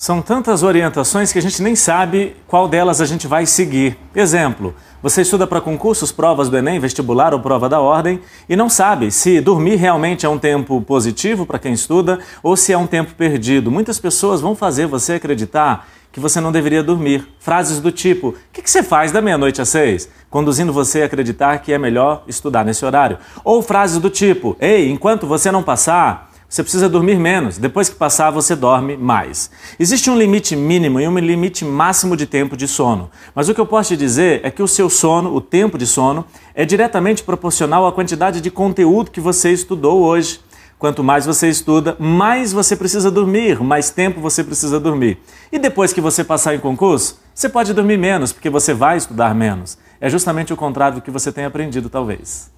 São tantas orientações que a gente nem sabe qual delas a gente vai seguir. Exemplo, você estuda para concursos, provas do Enem, vestibular ou prova da ordem e não sabe se dormir realmente é um tempo positivo para quem estuda ou se é um tempo perdido. Muitas pessoas vão fazer você acreditar que você não deveria dormir. Frases do tipo: O que, que você faz da meia-noite às seis? Conduzindo você a acreditar que é melhor estudar nesse horário. Ou frases do tipo: Ei, enquanto você não passar você precisa dormir menos. Depois que passar, você dorme mais. Existe um limite mínimo e um limite máximo de tempo de sono. Mas o que eu posso te dizer é que o seu sono, o tempo de sono, é diretamente proporcional à quantidade de conteúdo que você estudou hoje. Quanto mais você estuda, mais você precisa dormir, mais tempo você precisa dormir. E depois que você passar em concurso, você pode dormir menos, porque você vai estudar menos. É justamente o contrário do que você tem aprendido, talvez.